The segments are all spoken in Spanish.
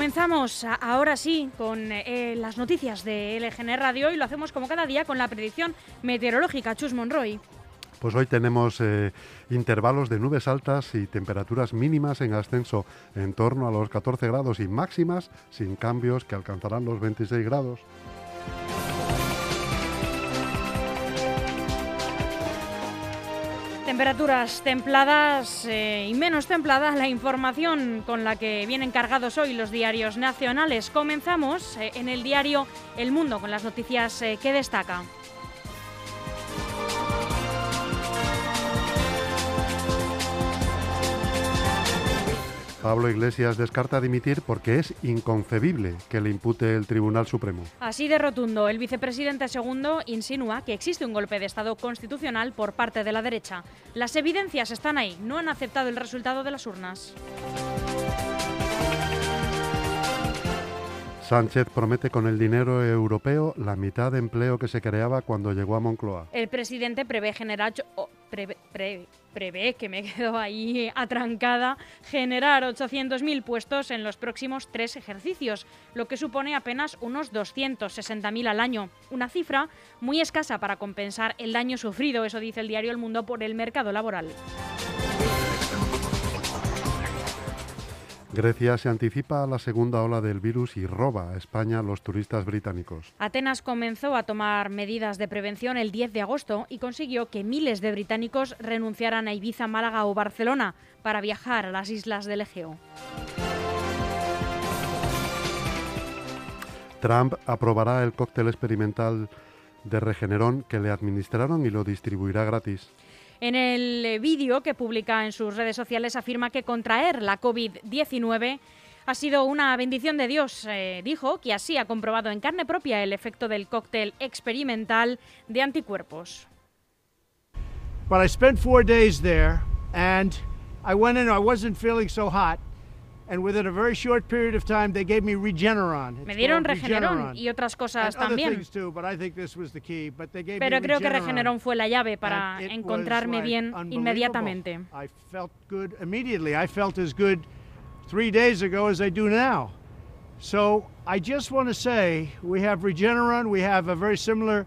Comenzamos ahora sí con eh, las noticias de LGN Radio y lo hacemos como cada día con la predicción meteorológica. Chus Monroy. Pues hoy tenemos eh, intervalos de nubes altas y temperaturas mínimas en ascenso en torno a los 14 grados y máximas sin cambios que alcanzarán los 26 grados. Temperaturas templadas eh, y menos templadas la información con la que vienen cargados hoy los diarios nacionales. Comenzamos eh, en el diario El Mundo con las noticias eh, que destaca. Pablo Iglesias descarta dimitir porque es inconcebible que le impute el Tribunal Supremo. Así de rotundo, el vicepresidente segundo insinúa que existe un golpe de Estado constitucional por parte de la derecha. Las evidencias están ahí, no han aceptado el resultado de las urnas. Sánchez promete con el dinero europeo la mitad de empleo que se creaba cuando llegó a Moncloa. El presidente prevé generar prevé, que me quedo ahí atrancada, generar 800.000 puestos en los próximos tres ejercicios, lo que supone apenas unos 260.000 al año. Una cifra muy escasa para compensar el daño sufrido, eso dice el diario El Mundo, por el mercado laboral. Grecia se anticipa a la segunda ola del virus y roba a España los turistas británicos. Atenas comenzó a tomar medidas de prevención el 10 de agosto y consiguió que miles de británicos renunciaran a Ibiza, Málaga o Barcelona para viajar a las islas del Egeo. Trump aprobará el cóctel experimental de Regeneron que le administraron y lo distribuirá gratis. En el eh, vídeo que publica en sus redes sociales afirma que contraer la COVID-19 ha sido una bendición de Dios. Eh, dijo que así ha comprobado en carne propia el efecto del cóctel experimental de anticuerpos. But I spent four days there and I went in, I wasn't feeling so hot. Me Regeneron. Me dieron Regeneron y otras cosas también. Too, but I think this was the key, but they gave Pero creo que Regeneron fue la llave para encontrarme bien inmediatamente. I felt good immediately. I felt as good three days ago as I do now. So I just want to say we have Regeneron. We have a very similar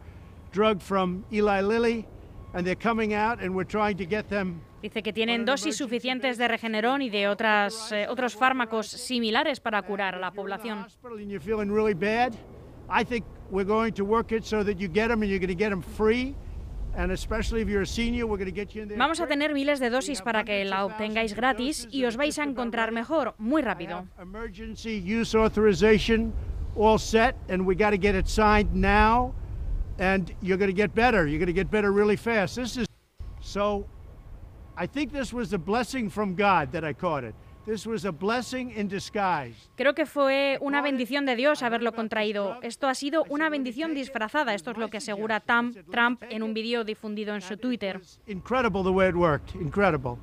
drug from Eli Lilly, and they're coming out, and we're trying to get them Dice que tienen dosis suficientes de Regeneron y de otras, eh, otros fármacos similares para curar a la población. Vamos a tener miles de dosis para que la obtengáis gratis y os vais a encontrar mejor muy rápido. All set and we got to get it signed now and you're going to get better you're going to get better really fast this is so Creo que fue una bendición de Dios haberlo contraído. Esto ha sido una bendición disfrazada. Esto es lo que asegura Tam, Trump en un vídeo difundido en su Twitter. Incredible the way it worked. Incredible.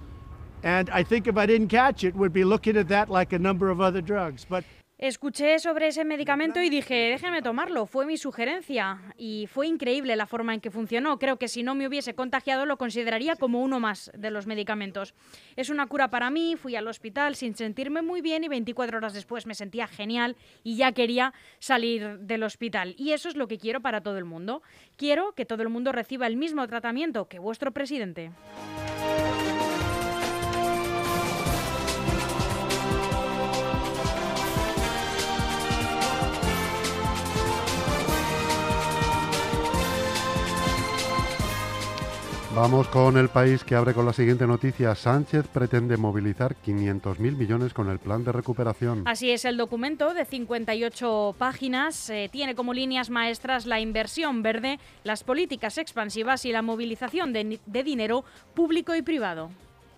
And I think if I didn't catch it, we'd be looking at that like a number of other drugs. But Escuché sobre ese medicamento y dije, déjenme tomarlo, fue mi sugerencia y fue increíble la forma en que funcionó. Creo que si no me hubiese contagiado lo consideraría como uno más de los medicamentos. Es una cura para mí, fui al hospital sin sentirme muy bien y 24 horas después me sentía genial y ya quería salir del hospital. Y eso es lo que quiero para todo el mundo. Quiero que todo el mundo reciba el mismo tratamiento que vuestro presidente. Vamos con el país que abre con la siguiente noticia. Sánchez pretende movilizar 500.000 millones con el plan de recuperación. Así es, el documento de 58 páginas eh, tiene como líneas maestras la inversión verde, las políticas expansivas y la movilización de, de dinero público y privado.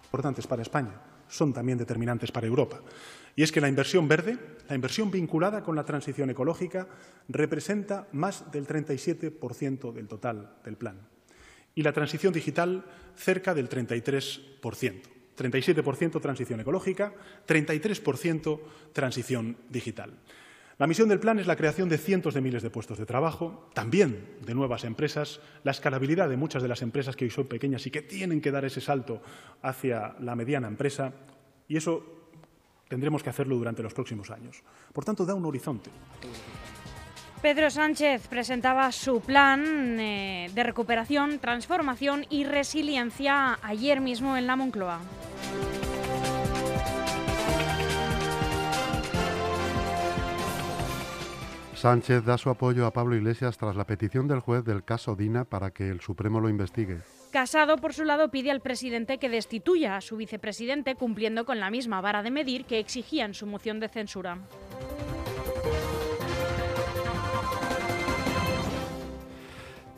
Importantes para España, son también determinantes para Europa. Y es que la inversión verde, la inversión vinculada con la transición ecológica, representa más del 37% del total del plan y la transición digital cerca del 33%. 37% transición ecológica, 33% transición digital. La misión del plan es la creación de cientos de miles de puestos de trabajo, también de nuevas empresas, la escalabilidad de muchas de las empresas que hoy son pequeñas y que tienen que dar ese salto hacia la mediana empresa, y eso tendremos que hacerlo durante los próximos años. Por tanto, da un horizonte. Pedro Sánchez presentaba su plan eh, de recuperación, transformación y resiliencia ayer mismo en la Moncloa. Sánchez da su apoyo a Pablo Iglesias tras la petición del juez del caso Dina para que el Supremo lo investigue. Casado, por su lado, pide al presidente que destituya a su vicepresidente, cumpliendo con la misma vara de medir que exigía en su moción de censura.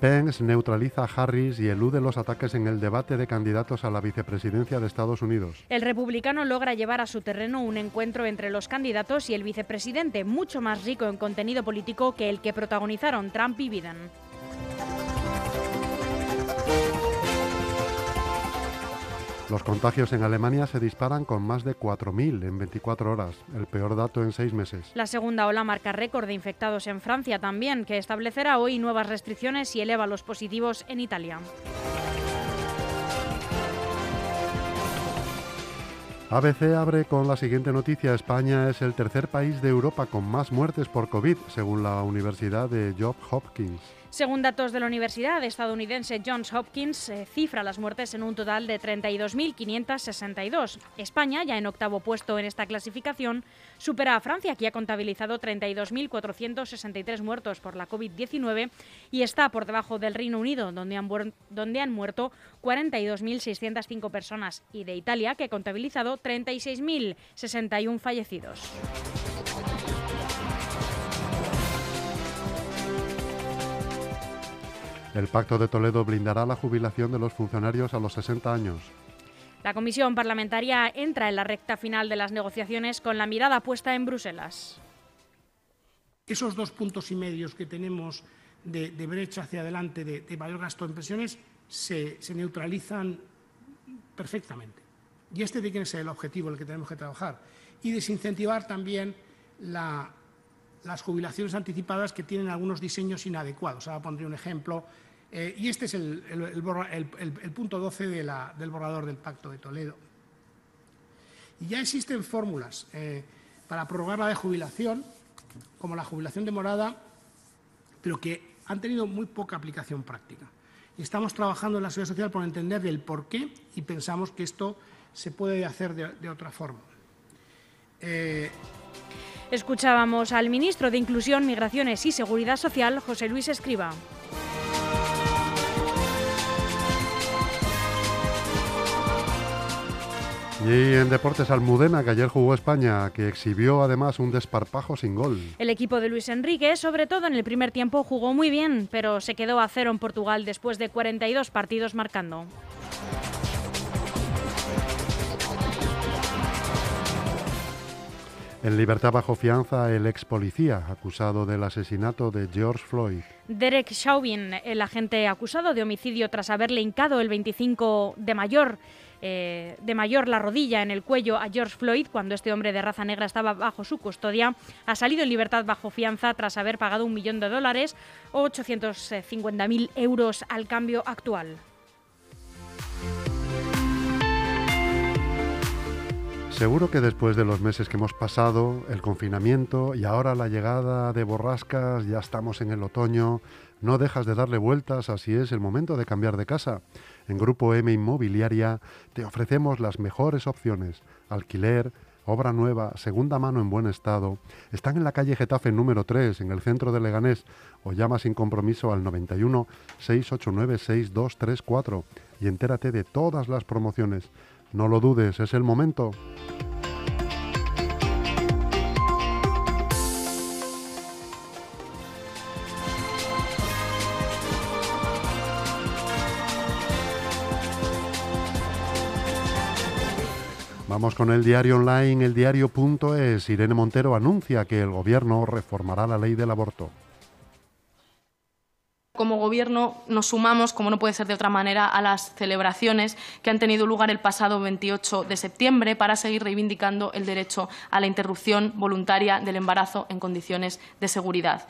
Pence neutraliza a Harris y elude los ataques en el debate de candidatos a la vicepresidencia de Estados Unidos. El republicano logra llevar a su terreno un encuentro entre los candidatos y el vicepresidente, mucho más rico en contenido político que el que protagonizaron Trump y Biden. Los contagios en Alemania se disparan con más de 4.000 en 24 horas, el peor dato en seis meses. La segunda ola marca récord de infectados en Francia también, que establecerá hoy nuevas restricciones y eleva los positivos en Italia. ABC abre con la siguiente noticia. España es el tercer país de Europa con más muertes por COVID, según la Universidad de Johns Hopkins. Según datos de la Universidad estadounidense Johns Hopkins, eh, cifra las muertes en un total de 32.562. España, ya en octavo puesto en esta clasificación, supera a Francia, que ha contabilizado 32.463 muertos por la COVID-19 y está por debajo del Reino Unido, donde han, donde han muerto 42.605 personas, y de Italia, que ha contabilizado 36.061 fallecidos. El Pacto de Toledo blindará la jubilación de los funcionarios a los 60 años. La comisión parlamentaria entra en la recta final de las negociaciones con la mirada puesta en Bruselas. Esos dos puntos y medios que tenemos de, brecha hacia adelante de, mayor gasto en pensiones se, neutralizan perfectamente. Y este tiene que ser el objetivo en el que tenemos que trabajar. Y desincentivar también las jubilaciones anticipadas que tienen algunos diseños inadecuados. Ahora pondré un ejemplo eh, y este es el, punto 12 del borrador del Pacto de Toledo. Y ya existen fórmulas eh, para prorrogar la de jubilación, como la jubilación demorada, pero que han tenido muy poca aplicación práctica. Y estamos trabajando en la seguridad social por entender el por qué y pensamos que esto se puede hacer de, otra forma. Eh, Escuchábamos al ministro de Inclusión, Migraciones y Seguridad Social, José Luis Escriba. Y en Deportes Almudena, que ayer jugó España, que exhibió además un desparpajo sin gol. El equipo de Luis Enrique, sobre todo en el primer tiempo, jugó muy bien, pero se quedó a cero en Portugal después de 42 partidos marcando. En libertad bajo fianza, el ex policía acusado del asesinato de George Floyd. Derek Chauvin, el agente acusado de homicidio tras haberle hincado el 25 de mayor eh, de mayor la rodilla en el cuello a George Floyd cuando este hombre de raza negra estaba bajo su custodia, ha salido en libertad bajo fianza tras haber pagado un millón de dólares o 850.000 euros al cambio actual. Seguro que después de los meses que hemos pasado, el confinamiento y ahora la llegada de borrascas, ya estamos en el otoño, no dejas de darle vueltas a si es el momento de cambiar de casa. En Grupo M Inmobiliaria te ofrecemos las mejores opciones. Alquiler, obra nueva, segunda mano en buen estado. Están en la calle Getafe número 3, en el centro de Leganés, o llama sin compromiso al 91 689 6234 y entérate de todas las promociones. No lo dudes, es el momento. Vamos con el diario online, el diario.es. Irene Montero anuncia que el gobierno reformará la ley del aborto. Como Gobierno nos sumamos, como no puede ser de otra manera, a las celebraciones que han tenido lugar el pasado 28 de septiembre para seguir reivindicando el derecho a la interrupción voluntaria del embarazo en condiciones de seguridad.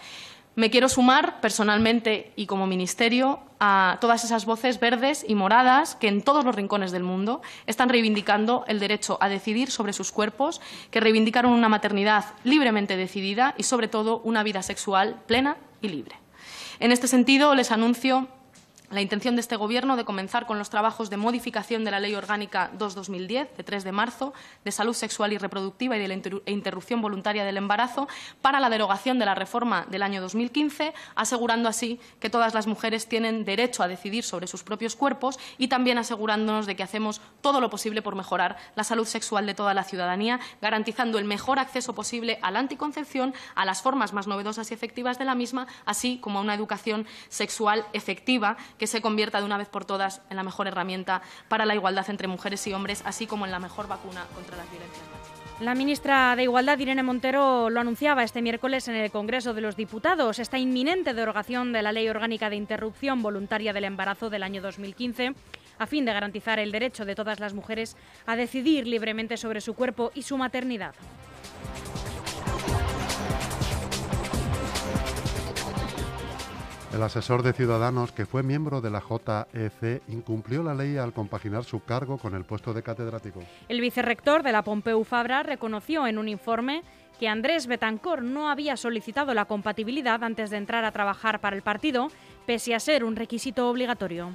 Me quiero sumar personalmente y como Ministerio a todas esas voces verdes y moradas que en todos los rincones del mundo están reivindicando el derecho a decidir sobre sus cuerpos, que reivindicaron una maternidad libremente decidida y, sobre todo, una vida sexual plena y libre. En este sentido, les anuncio la intención de este Gobierno de comenzar con los trabajos de modificación de la Ley Orgánica 2-2010, de 3 de marzo, de salud sexual y reproductiva y de la interrupción voluntaria del embarazo, para la derogación de la reforma del año 2015, asegurando así que todas las mujeres tienen derecho a decidir sobre sus propios cuerpos y también asegurándonos de que hacemos todo lo posible por mejorar la salud sexual de toda la ciudadanía, garantizando el mejor acceso posible a la anticoncepción, a las formas más novedosas y efectivas de la misma, así como a una educación sexual efectiva que se convierta de una vez por todas en la mejor herramienta para la igualdad entre mujeres y hombres, así como en la mejor vacuna contra las violencias. La ministra de Igualdad, Irene Montero, lo anunciaba este miércoles en el Congreso de los Diputados. Esta inminente derogación de la Ley Orgánica de Interrupción Voluntaria del Embarazo del año 2015 a fin de garantizar el derecho de todas las mujeres a decidir libremente sobre su cuerpo y su maternidad. El asesor de Ciudadanos, que fue miembro de la JEC, incumplió la ley al compaginar su cargo con el puesto de catedrático. El vicerrector de la Pompeu Fabra reconoció en un informe que Andrés Betancor no había solicitado la compatibilidad antes de entrar a trabajar para el partido, pese a ser un requisito obligatorio.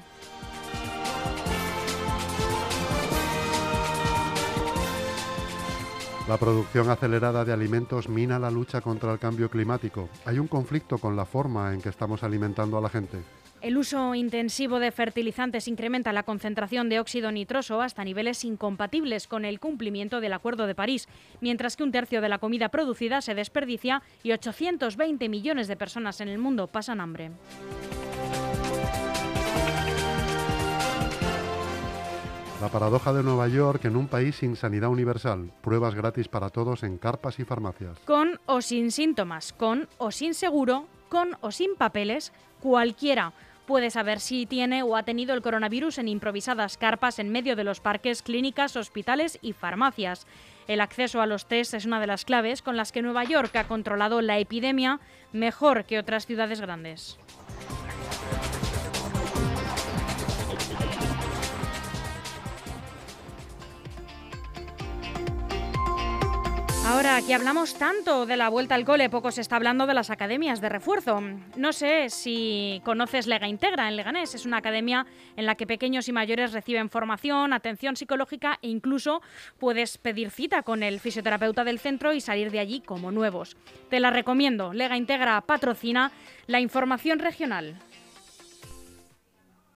La producción acelerada de alimentos mina la lucha contra el cambio climático. Hay un conflicto con la forma en que estamos alimentando a la gente. El uso intensivo de fertilizantes incrementa la concentración de óxido nitroso hasta niveles incompatibles con el cumplimiento del Acuerdo de París, mientras que un tercio de la comida producida se desperdicia y 820 millones de personas en el mundo pasan hambre. La paradoja de Nueva York en un país sin sanidad universal. Pruebas gratis para todos en carpas y farmacias. Con o sin síntomas, con o sin seguro, con o sin papeles, cualquiera puede saber si tiene o ha tenido el coronavirus en improvisadas carpas en medio de los parques, clínicas, hospitales y farmacias. El acceso a los test es una de las claves con las que Nueva York ha controlado la epidemia mejor que otras ciudades grandes. Ahora que hablamos tanto de la vuelta al cole, poco se está hablando de las academias de refuerzo. No sé si conoces Lega Integra en Leganés. Es una academia en la que pequeños y mayores reciben formación, atención psicológica e incluso puedes pedir cita con el fisioterapeuta del centro y salir de allí como nuevos. Te la recomiendo. Lega Integra patrocina la información regional.